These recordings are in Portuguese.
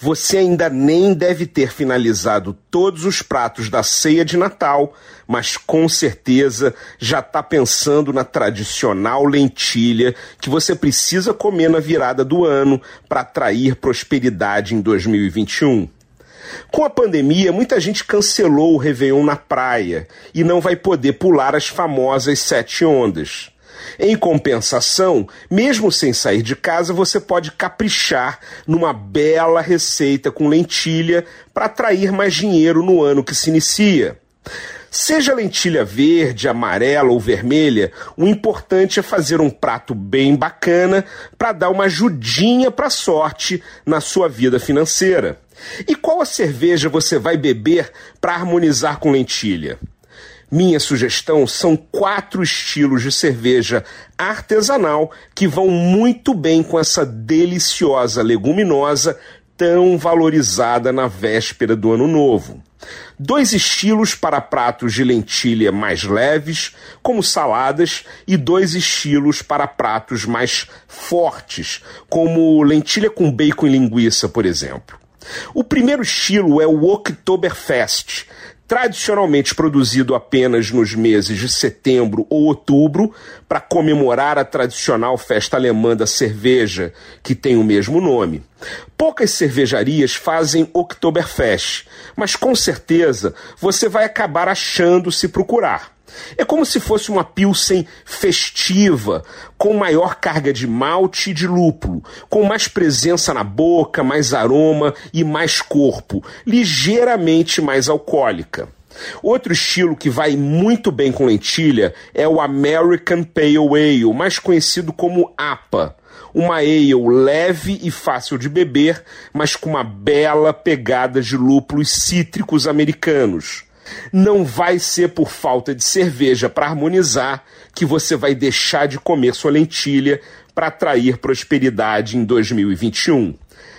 Você ainda nem deve ter finalizado todos os pratos da ceia de Natal, mas com certeza já está pensando na tradicional lentilha que você precisa comer na virada do ano para atrair prosperidade em 2021. Com a pandemia, muita gente cancelou o Réveillon na praia e não vai poder pular as famosas sete ondas. Em compensação, mesmo sem sair de casa, você pode caprichar numa bela receita com lentilha para atrair mais dinheiro no ano que se inicia. Seja lentilha verde, amarela ou vermelha, o importante é fazer um prato bem bacana para dar uma ajudinha para a sorte na sua vida financeira. E qual a cerveja você vai beber para harmonizar com lentilha? Minha sugestão são quatro estilos de cerveja artesanal que vão muito bem com essa deliciosa leguminosa tão valorizada na véspera do ano novo. Dois estilos para pratos de lentilha mais leves, como saladas, e dois estilos para pratos mais fortes, como lentilha com bacon e linguiça, por exemplo. O primeiro estilo é o Oktoberfest, tradicionalmente produzido apenas nos meses de setembro ou outubro, para comemorar a tradicional festa alemã da cerveja, que tem o mesmo nome. Poucas cervejarias fazem Oktoberfest, mas com certeza você vai acabar achando se procurar. É como se fosse uma pilsen festiva, com maior carga de malte e de lúpulo, com mais presença na boca, mais aroma e mais corpo, ligeiramente mais alcoólica. Outro estilo que vai muito bem com lentilha é o American Pale Ale, mais conhecido como APA. Uma ale leve e fácil de beber, mas com uma bela pegada de lúpulos cítricos americanos. Não vai ser por falta de cerveja para harmonizar que você vai deixar de comer sua lentilha para atrair prosperidade em 2021.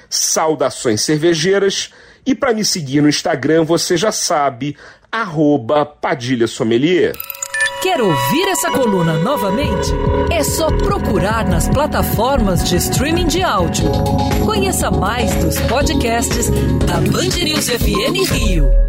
Saudações cervejeiras e para me seguir no Instagram você já sabe, arroba Padilha Sommelier. Quer ouvir essa coluna novamente? É só procurar nas plataformas de streaming de áudio. Conheça mais dos podcasts da Band News FM Rio.